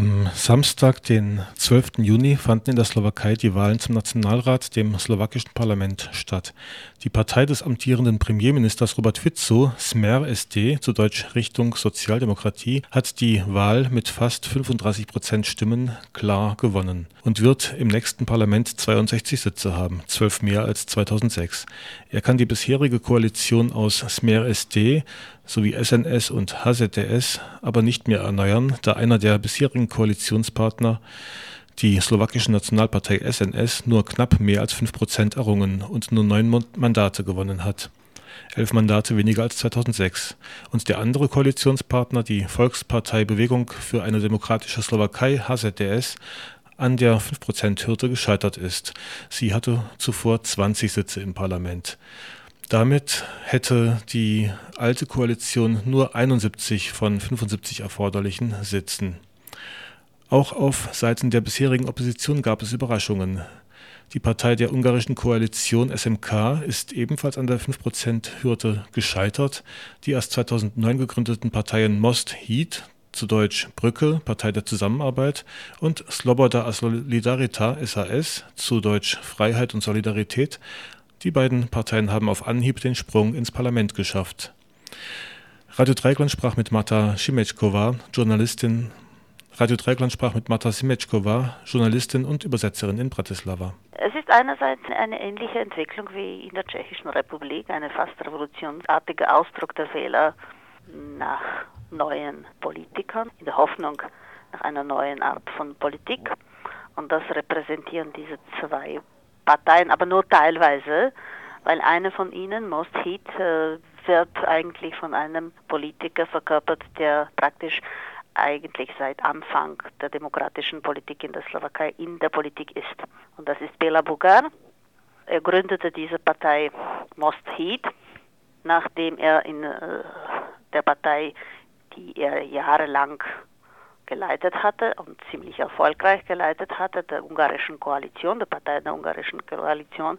Am Samstag, den 12. Juni, fanden in der Slowakei die Wahlen zum Nationalrat, dem slowakischen Parlament, statt. Die Partei des amtierenden Premierministers Robert Fico, Smer SD, zu Deutsch Richtung Sozialdemokratie, hat die Wahl mit fast 35 Prozent Stimmen klar gewonnen und wird im nächsten Parlament 62 Sitze haben, zwölf mehr als 2006. Er kann die bisherige Koalition aus Smer SD sowie SNS und HZDS aber nicht mehr erneuern, da einer der bisherigen Koalitionspartner, die slowakische Nationalpartei SNS, nur knapp mehr als 5 Prozent errungen und nur neun Mandate gewonnen hat. Elf Mandate weniger als 2006. Und der andere Koalitionspartner, die Volkspartei Bewegung für eine demokratische Slowakei, HZDS, an der 5%-Hürde gescheitert ist. Sie hatte zuvor 20 Sitze im Parlament. Damit hätte die alte Koalition nur 71 von 75 erforderlichen Sitzen. Auch auf Seiten der bisherigen Opposition gab es Überraschungen. Die Partei der ungarischen Koalition SMK ist ebenfalls an der 5%-Hürde gescheitert. Die erst 2009 gegründeten Parteien Most Heat, zu Deutsch Brücke, Partei der Zusammenarbeit, und Sloboda a Solidarita, SAS, zu Deutsch Freiheit und Solidarität, die beiden Parteien haben auf Anhieb den Sprung ins Parlament geschafft. Radio Dreigland sprach mit Marta Schimeczkova, Journalistin. Radio Dreigland sprach mit Marta Simeczkova, Journalistin und Übersetzerin in Bratislava. Es ist einerseits eine ähnliche Entwicklung wie in der Tschechischen Republik, eine fast revolutionsartige Ausdruck der Wähler nach neuen Politikern, in der Hoffnung nach einer neuen Art von Politik. Und das repräsentieren diese zwei Parteien, aber nur teilweise, weil eine von ihnen, Most Heat, äh, wird eigentlich von einem Politiker verkörpert, der praktisch eigentlich seit Anfang der demokratischen Politik in der Slowakei in der Politik ist. Und das ist Bela Bugar. Er gründete diese Partei Most Heat, nachdem er in äh, der Partei, die er jahrelang geleitet hatte und ziemlich erfolgreich geleitet hatte, der ungarischen Koalition, der Partei der ungarischen Koalition,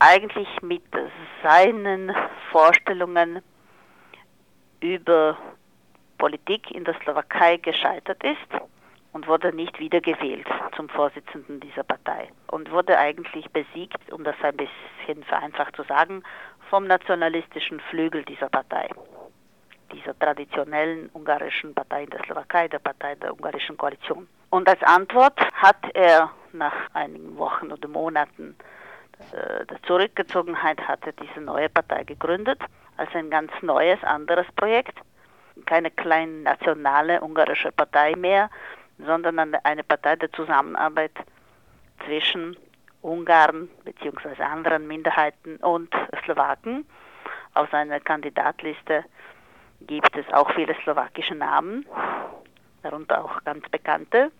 eigentlich mit seinen Vorstellungen über Politik in der Slowakei gescheitert ist und wurde nicht wiedergewählt zum Vorsitzenden dieser Partei und wurde eigentlich besiegt, um das ein bisschen vereinfacht zu sagen, vom nationalistischen Flügel dieser Partei dieser traditionellen ungarischen Partei in der Slowakei, der Partei der ungarischen Koalition. Und als Antwort hat er nach einigen Wochen oder Monaten äh, der Zurückgezogenheit hat er diese neue Partei gegründet als ein ganz neues, anderes Projekt. Keine kleine nationale ungarische Partei mehr, sondern eine Partei der Zusammenarbeit zwischen Ungarn bzw. anderen Minderheiten und Slowaken. Auf seiner Kandidatliste gibt es auch viele slowakische Namen, darunter auch ganz bekannte.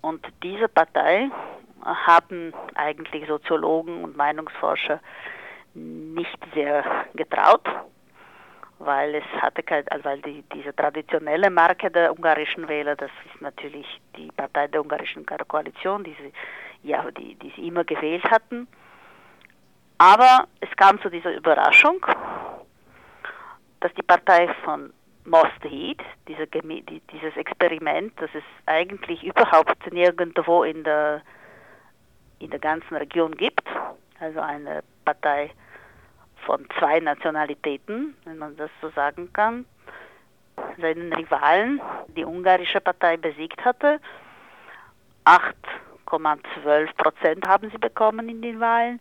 Und diese Partei haben eigentlich Soziologen und Meinungsforscher nicht sehr getraut, weil es hatte kein, also weil die, diese traditionelle Marke der ungarischen Wähler, das ist natürlich die Partei der ungarischen Koalition, die sie, ja, die, die sie immer gewählt hatten. Aber es kam zu dieser Überraschung dass die Partei von Most Heat, diese, dieses Experiment, das es eigentlich überhaupt nirgendwo in der, in der ganzen Region gibt, also eine Partei von zwei Nationalitäten, wenn man das so sagen kann, seinen Rivalen, die ungarische Partei besiegt hatte. 8,12 Prozent haben sie bekommen in den Wahlen,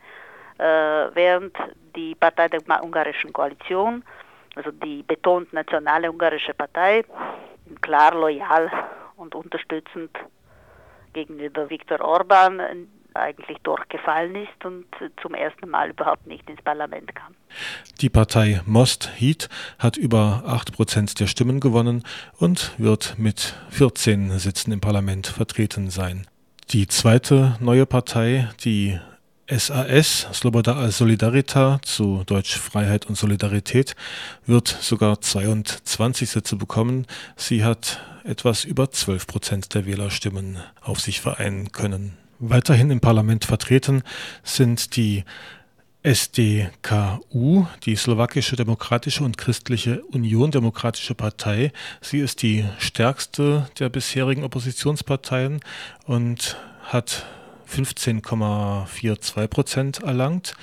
äh, während die Partei der ungarischen Koalition also die betont nationale ungarische Partei, klar loyal und unterstützend gegenüber Viktor Orban eigentlich durchgefallen ist und zum ersten Mal überhaupt nicht ins Parlament kam. Die Partei Most Heat hat über 8 Prozent der Stimmen gewonnen und wird mit 14 Sitzen im Parlament vertreten sein. Die zweite neue Partei, die SAS, Sloboda Solidarita, zu Deutsch Freiheit und Solidarität, wird sogar 22 Sitze bekommen. Sie hat etwas über 12 Prozent der Wählerstimmen auf sich vereinen können. Weiterhin im Parlament vertreten sind die SDKU, die Slowakische Demokratische und Christliche Union Demokratische Partei. Sie ist die stärkste der bisherigen Oppositionsparteien und hat 15,42 Prozent erlangt.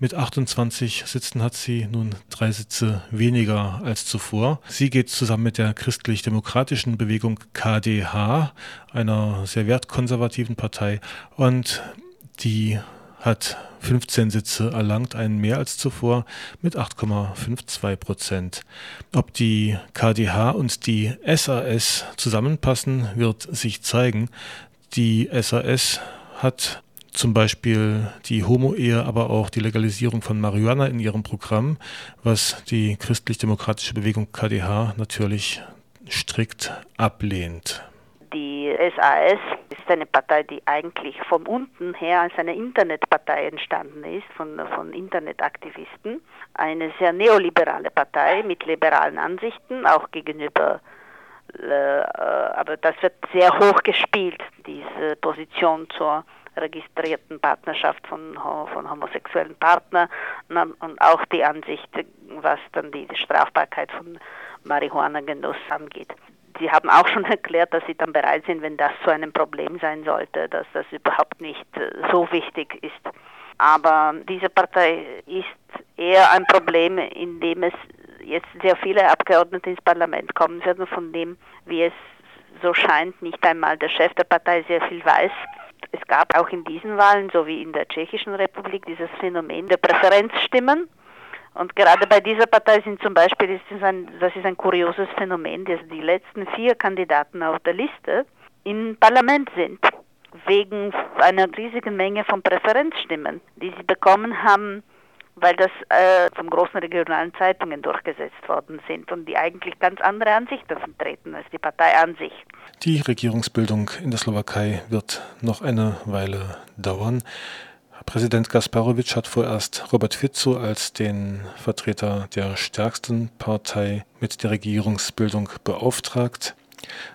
Mit 28 Sitzen hat sie nun drei Sitze weniger als zuvor. Sie geht zusammen mit der christlich-demokratischen Bewegung KDH, einer sehr wertkonservativen Partei, und die hat 15 Sitze erlangt, einen mehr als zuvor mit 8,52 Prozent. Ob die KDH und die SAS zusammenpassen, wird sich zeigen. Die SAS hat zum Beispiel die Homo-Ehe, aber auch die Legalisierung von Marihuana in ihrem Programm, was die christlich-demokratische Bewegung KDH natürlich strikt ablehnt. Die SAS ist eine Partei, die eigentlich von unten her als eine Internetpartei entstanden ist, von, von Internetaktivisten. Eine sehr neoliberale Partei mit liberalen Ansichten, auch gegenüber äh, aber das wird sehr hoch gespielt, diese Position zur registrierten Partnerschaft von, von homosexuellen Partnern und auch die Ansicht, was dann die Strafbarkeit von Marihuana-Genuss angeht. Sie haben auch schon erklärt, dass Sie dann bereit sind, wenn das zu einem Problem sein sollte, dass das überhaupt nicht äh, so wichtig ist. Aber diese Partei ist eher ein Problem, in dem es jetzt sehr viele Abgeordnete ins Parlament kommen werden, von dem, wie es so scheint, nicht einmal der Chef der Partei sehr viel weiß. Es gab auch in diesen Wahlen, so wie in der Tschechischen Republik, dieses Phänomen der Präferenzstimmen. Und gerade bei dieser Partei sind zum Beispiel, ist das, ein, das ist ein kurioses Phänomen, dass die letzten vier Kandidaten auf der Liste im Parlament sind, wegen einer riesigen Menge von Präferenzstimmen, die sie bekommen haben weil das äh, von großen regionalen Zeitungen durchgesetzt worden sind und die eigentlich ganz andere Ansichten vertreten als die Partei an sich. Die Regierungsbildung in der Slowakei wird noch eine Weile dauern. Präsident Gasparowitsch hat vorerst Robert Fico als den Vertreter der stärksten Partei mit der Regierungsbildung beauftragt.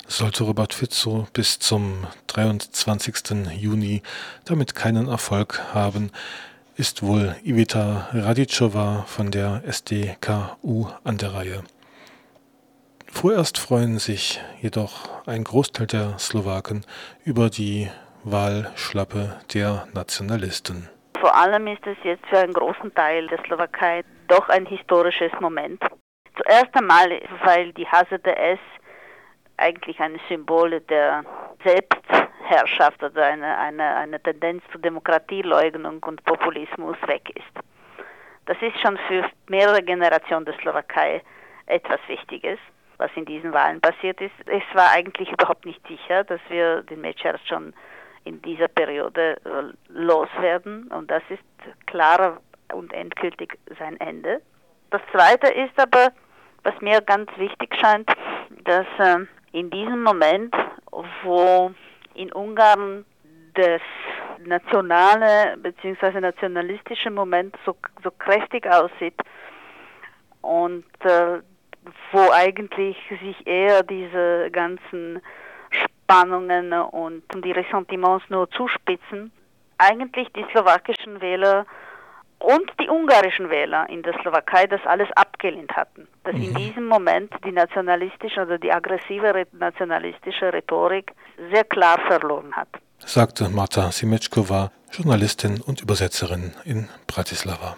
Sollte Robert Fico bis zum 23. Juni damit keinen Erfolg haben, ist wohl Iveta Radicova von der SDKU an der Reihe. Vorerst freuen sich jedoch ein Großteil der Slowaken über die Wahlschlappe der Nationalisten. Vor allem ist es jetzt für einen großen Teil der Slowakei doch ein historisches Moment. Zuerst einmal, weil die HZDS eigentlich ein Symbol der Selbstherrschaft oder eine, eine, eine Tendenz zur Demokratieleugnung und Populismus weg ist. Das ist schon für mehrere Generationen der Slowakei etwas Wichtiges, was in diesen Wahlen passiert ist. Es war eigentlich überhaupt nicht sicher, dass wir den Mechers schon in dieser Periode äh, loswerden und das ist klarer und endgültig sein Ende. Das Zweite ist aber, was mir ganz wichtig scheint, dass äh, in diesem Moment, wo in Ungarn das nationale bzw. nationalistische Moment so, so kräftig aussieht und äh, wo eigentlich sich eher diese ganzen Spannungen und die Ressentiments nur zuspitzen, eigentlich die slowakischen Wähler und die ungarischen Wähler in der Slowakei das alles abgelehnt hatten. Dass mhm. in diesem Moment die nationalistische oder die aggressive nationalistische Rhetorik sehr klar verloren hat. Sagte Marta Simetschkova, Journalistin und Übersetzerin in Bratislava.